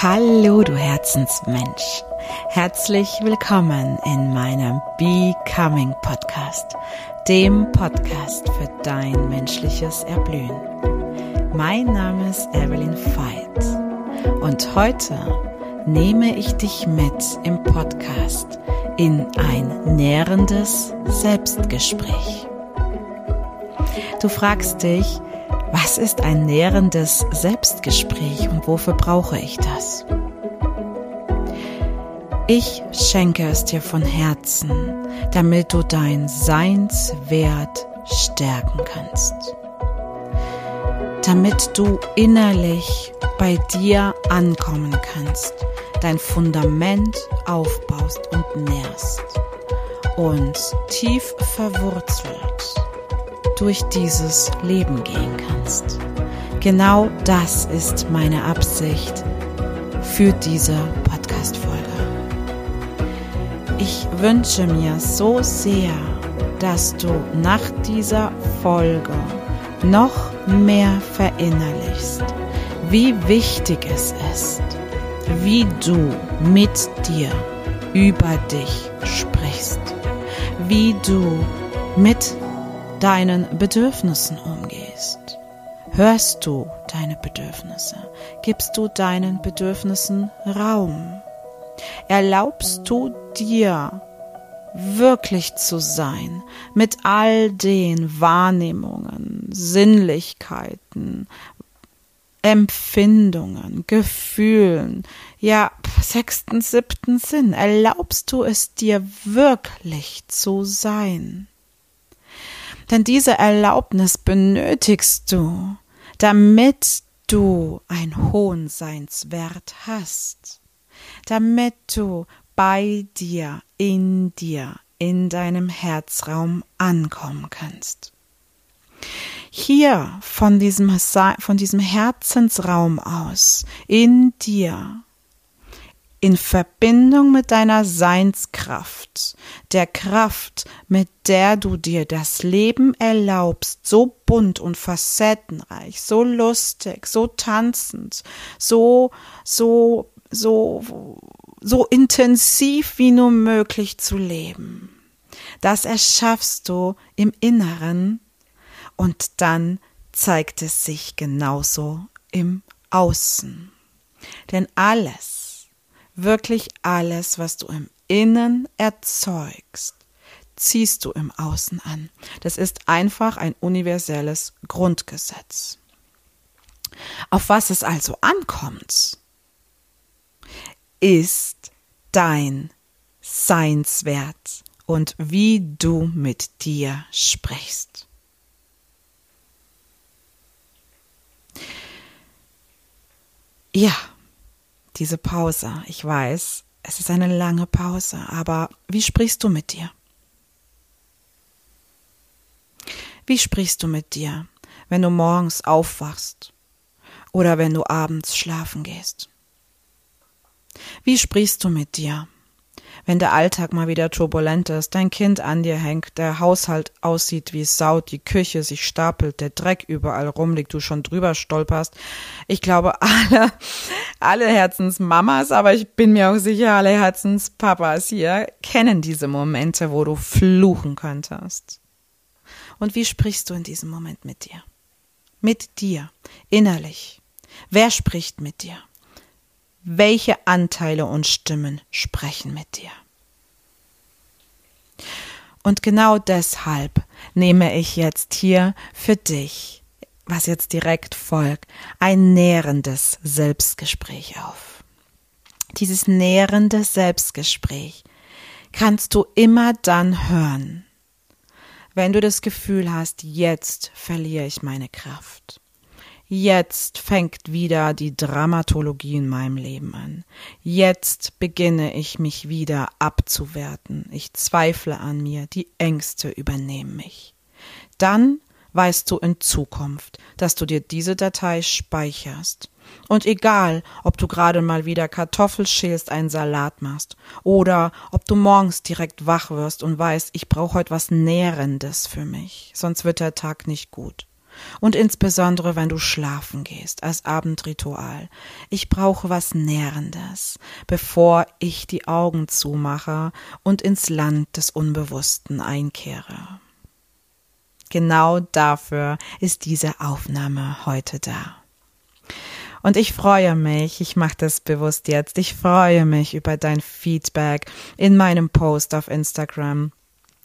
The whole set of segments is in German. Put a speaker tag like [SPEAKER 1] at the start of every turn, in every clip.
[SPEAKER 1] Hallo, du Herzensmensch. Herzlich willkommen in meinem Becoming Podcast, dem Podcast für dein menschliches Erblühen. Mein Name ist Evelyn Veit und heute nehme ich dich mit im Podcast in ein nährendes Selbstgespräch. Du fragst dich, was ist ein nährendes Selbstgespräch und wofür brauche ich das? Ich schenke es dir von Herzen, damit du dein Seinswert stärken kannst. Damit du innerlich bei dir ankommen kannst, dein Fundament aufbaust und nährst und tief verwurzelt durch dieses Leben gehen kannst. Genau das ist meine Absicht für diese Podcast-Folge. Ich wünsche mir so sehr, dass du nach dieser Folge noch mehr verinnerlichst, wie wichtig es ist, wie du mit dir über dich sprichst, wie du mit deinen Bedürfnissen umgehst. Hörst du deine Bedürfnisse? Gibst du deinen Bedürfnissen Raum? Erlaubst du dir wirklich zu sein mit all den Wahrnehmungen, Sinnlichkeiten, Empfindungen, Gefühlen, ja, sechsten, siebten Sinn. Erlaubst du es dir wirklich zu sein? Denn diese Erlaubnis benötigst du, damit du einen hohen Seinswert hast, damit du bei dir, in dir, in deinem Herzraum ankommen kannst. Hier von diesem, von diesem Herzensraum aus, in dir, in Verbindung mit deiner Seinskraft, der Kraft, mit der du dir das Leben erlaubst, so bunt und facettenreich, so lustig, so tanzend, so, so, so, so intensiv wie nur möglich zu leben. Das erschaffst du im Inneren und dann zeigt es sich genauso im Außen. Denn alles, Wirklich alles, was du im Innen erzeugst, ziehst du im Außen an. Das ist einfach ein universelles Grundgesetz. Auf was es also ankommt, ist dein Seinswert und wie du mit dir sprichst. Ja, diese Pause. Ich weiß, es ist eine lange Pause, aber wie sprichst du mit dir? Wie sprichst du mit dir, wenn du morgens aufwachst oder wenn du abends schlafen gehst? Wie sprichst du mit dir, wenn der Alltag mal wieder turbulent ist, dein Kind an dir hängt, der Haushalt aussieht wie Sau, die Küche sich stapelt, der Dreck überall rumliegt, du schon drüber stolperst. Ich glaube, alle, alle Herzensmamas, aber ich bin mir auch sicher, alle Herzenspapas hier kennen diese Momente, wo du fluchen könntest. Und wie sprichst du in diesem Moment mit dir? Mit dir, innerlich. Wer spricht mit dir? Welche Anteile und Stimmen sprechen mit dir. Und genau deshalb nehme ich jetzt hier für dich, was jetzt direkt folgt, ein nährendes Selbstgespräch auf. Dieses nährende Selbstgespräch kannst du immer dann hören, wenn du das Gefühl hast, jetzt verliere ich meine Kraft. Jetzt fängt wieder die Dramatologie in meinem Leben an. Jetzt beginne ich mich wieder abzuwerten. Ich zweifle an mir, die Ängste übernehmen mich. Dann weißt du in Zukunft, dass du dir diese Datei speicherst. Und egal, ob du gerade mal wieder Kartoffel schälst, einen Salat machst, oder ob du morgens direkt wach wirst und weißt, ich brauche heute was Nährendes für mich, sonst wird der Tag nicht gut. Und insbesondere, wenn du schlafen gehst, als Abendritual. Ich brauche was Nährendes, bevor ich die Augen zumache und ins Land des Unbewussten einkehre. Genau dafür ist diese Aufnahme heute da. Und ich freue mich, ich mache das bewusst jetzt, ich freue mich über dein Feedback in meinem Post auf Instagram.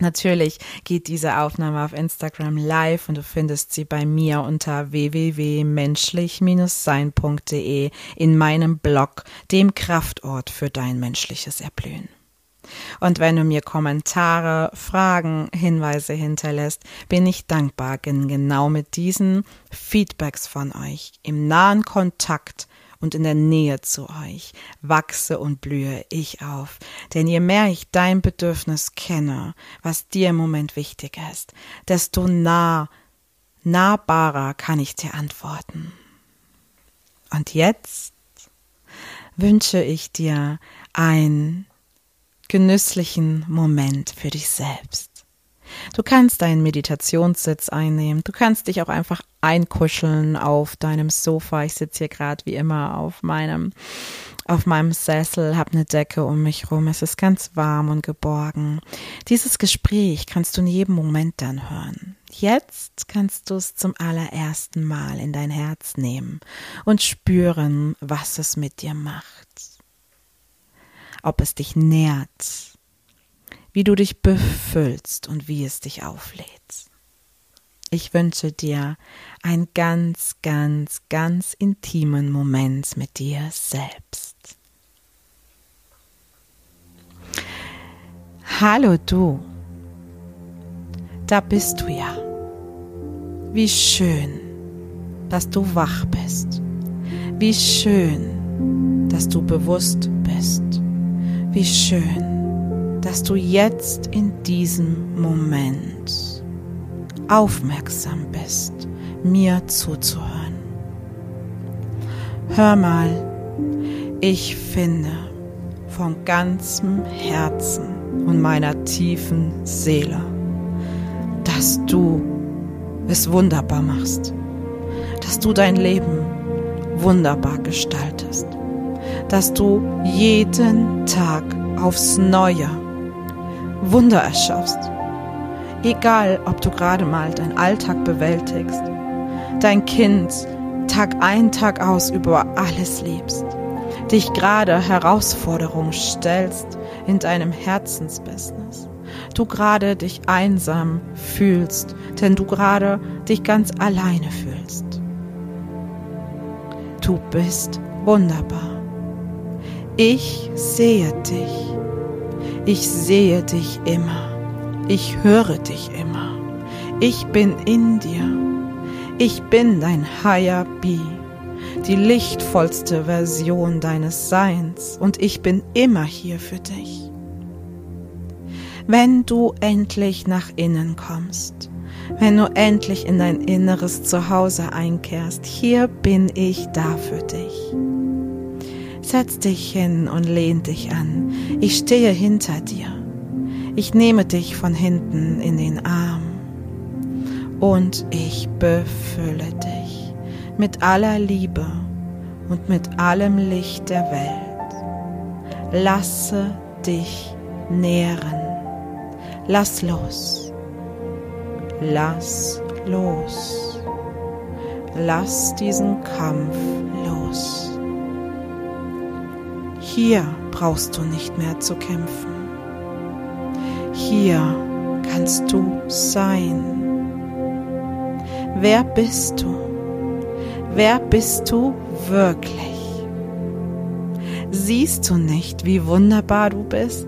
[SPEAKER 1] Natürlich geht diese Aufnahme auf Instagram live und du findest sie bei mir unter www.menschlich-sein.de in meinem Blog, dem Kraftort für dein menschliches Erblühen. Und wenn du mir Kommentare, Fragen, Hinweise hinterlässt, bin ich dankbar, genau mit diesen Feedbacks von euch im nahen Kontakt und in der Nähe zu euch wachse und blühe ich auf. Denn je mehr ich dein Bedürfnis kenne, was dir im Moment wichtig ist, desto nah, nahbarer kann ich dir antworten. Und jetzt wünsche ich dir ein genüsslichen Moment für dich selbst. Du kannst deinen Meditationssitz einnehmen. Du kannst dich auch einfach einkuscheln auf deinem Sofa. Ich sitze hier gerade wie immer auf meinem auf meinem Sessel, habe eine Decke um mich rum. Es ist ganz warm und geborgen. Dieses Gespräch kannst du in jedem Moment dann hören. Jetzt kannst du es zum allerersten Mal in dein Herz nehmen und spüren, was es mit dir macht ob es dich nährt, wie du dich befüllst und wie es dich auflädt. Ich wünsche dir einen ganz, ganz, ganz intimen Moment mit dir selbst. Hallo du, da bist du ja. Wie schön, dass du wach bist. Wie schön, dass du bewusst bist. Wie schön, dass du jetzt in diesem Moment aufmerksam bist, mir zuzuhören. Hör mal, ich finde von ganzem Herzen und meiner tiefen Seele, dass du es wunderbar machst, dass du dein Leben wunderbar gestaltest dass du jeden Tag aufs Neue Wunder erschaffst. Egal, ob du gerade mal deinen Alltag bewältigst, dein Kind Tag ein, Tag aus über alles liebst, dich gerade Herausforderungen stellst in deinem Herzensbusiness, du gerade dich einsam fühlst, denn du gerade dich ganz alleine fühlst. Du bist wunderbar. Ich sehe dich. Ich sehe dich immer. Ich höre dich immer. Ich bin in dir. Ich bin dein Higher Be, die lichtvollste Version deines Seins und ich bin immer hier für dich. Wenn du endlich nach innen kommst, wenn du endlich in dein inneres Zuhause einkehrst, hier bin ich da für dich. Setz dich hin und lehn dich an. Ich stehe hinter dir. Ich nehme dich von hinten in den Arm und ich befülle dich mit aller Liebe und mit allem Licht der Welt. Lasse dich nähren. Lass los. Lass los. Lass diesen Kampf los. Hier brauchst du nicht mehr zu kämpfen. Hier kannst du sein. Wer bist du? Wer bist du wirklich? Siehst du nicht, wie wunderbar du bist?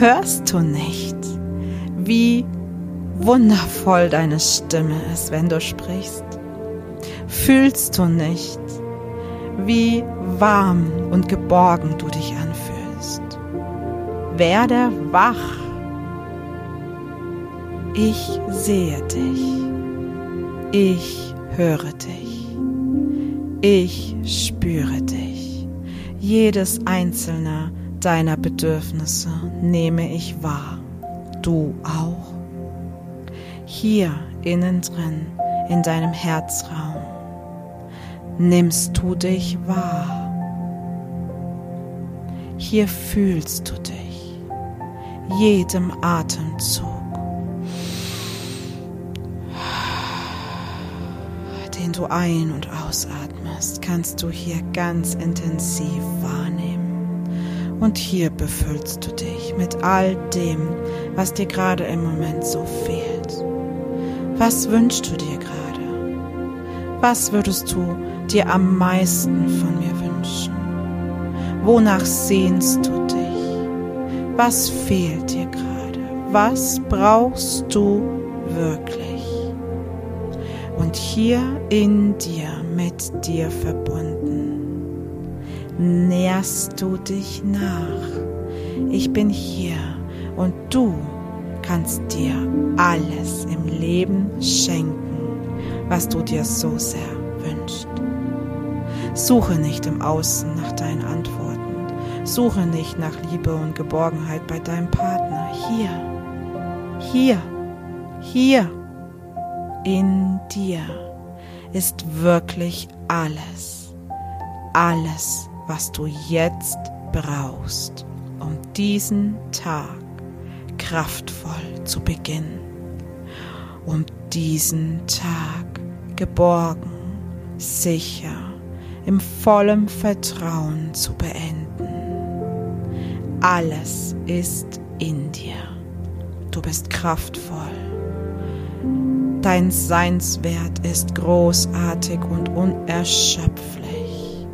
[SPEAKER 1] Hörst du nicht, wie wundervoll deine Stimme ist, wenn du sprichst? Fühlst du nicht, wie warm und geborgen du dich anfühlst. Werde wach. Ich sehe dich. Ich höre dich. Ich spüre dich. Jedes einzelne deiner Bedürfnisse nehme ich wahr. Du auch. Hier innen drin in deinem Herzraum nimmst du dich wahr. Hier fühlst du dich, jedem Atemzug, den du ein- und ausatmest, kannst du hier ganz intensiv wahrnehmen. Und hier befüllst du dich mit all dem, was dir gerade im Moment so fehlt. Was wünschst du dir gerade? Was würdest du dir am meisten von mir wünschen? Wonach sehnst du dich? Was fehlt dir gerade? Was brauchst du wirklich? Und hier in dir, mit dir verbunden, nährst du dich nach. Ich bin hier und du kannst dir alles im Leben schenken, was du dir so sehr wünschst. Suche nicht im Außen nach deinen Antworten. Suche nicht nach Liebe und Geborgenheit bei deinem Partner. Hier, hier, hier in dir ist wirklich alles, alles, was du jetzt brauchst, um diesen Tag kraftvoll zu beginnen, um diesen Tag geborgen, sicher, im vollen Vertrauen zu beenden. Alles ist in dir. Du bist kraftvoll. Dein Seinswert ist großartig und unerschöpflich.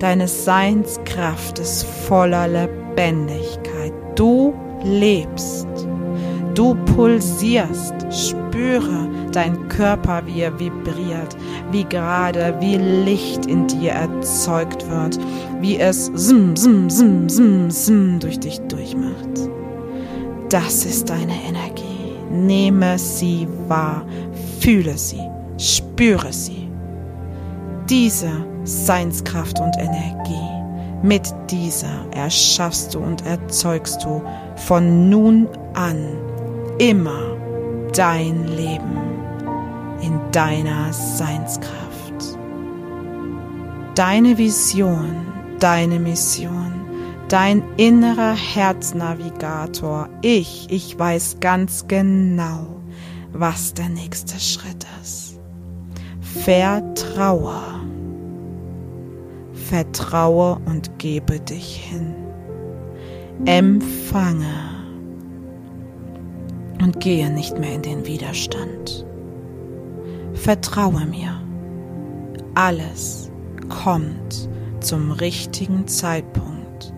[SPEAKER 1] Deine Seinskraft ist voller Lebendigkeit. Du lebst. Du pulsierst. Spüre dein Körper, wie er vibriert, wie gerade, wie Licht in dir erzeugt wird, wie es sim, sim, sim, sim, sim durch dich durchmacht. Das ist deine Energie. Nehme sie wahr, fühle sie, spüre sie. Diese Seinskraft und Energie, mit dieser erschaffst du und erzeugst du von nun an immer dein Leben in deiner Seinskraft. Deine Vision, deine Mission, dein innerer Herznavigator, ich, ich weiß ganz genau, was der nächste Schritt ist. Vertraue. Vertraue und gebe dich hin. Empfange und gehe nicht mehr in den Widerstand. Vertraue mir. Alles kommt zum richtigen Zeitpunkt,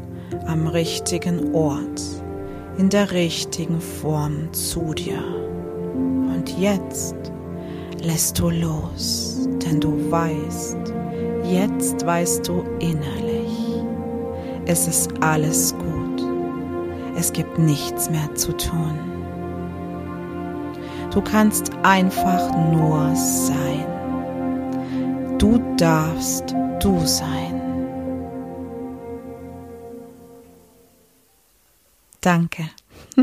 [SPEAKER 1] am richtigen Ort, in der richtigen Form zu dir. Und jetzt lässt du los, denn du weißt, jetzt weißt du innerlich, es ist alles gut, es gibt nichts mehr zu tun. Du kannst einfach nur sein. Du darfst du sein. Danke.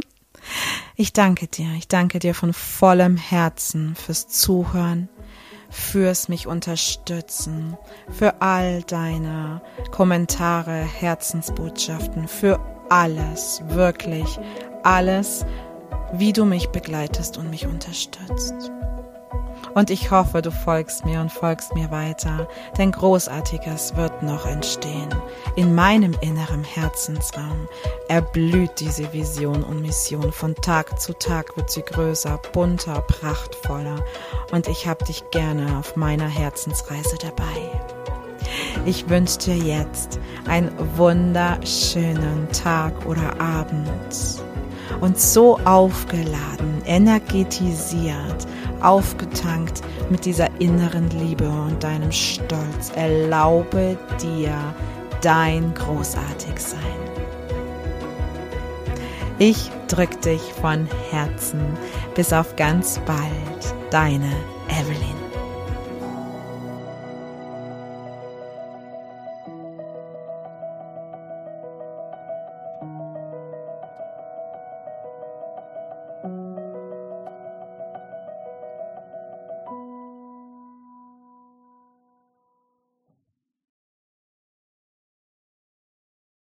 [SPEAKER 1] Ich danke dir. Ich danke dir von vollem Herzen fürs Zuhören, fürs mich unterstützen, für all deine Kommentare, Herzensbotschaften, für alles, wirklich alles, wie du mich begleitest und mich unterstützt. Und ich hoffe, du folgst mir und folgst mir weiter, denn Großartiges wird noch entstehen. In meinem inneren Herzensraum erblüht diese Vision und Mission. Von Tag zu Tag wird sie größer, bunter, prachtvoller. Und ich habe dich gerne auf meiner Herzensreise dabei. Ich wünsche dir jetzt einen wunderschönen Tag oder Abend und so aufgeladen, energetisiert, aufgetankt mit dieser inneren Liebe und deinem Stolz. Erlaube dir dein Großartigsein. Ich drück dich von Herzen. Bis auf ganz bald, deine Evelyn.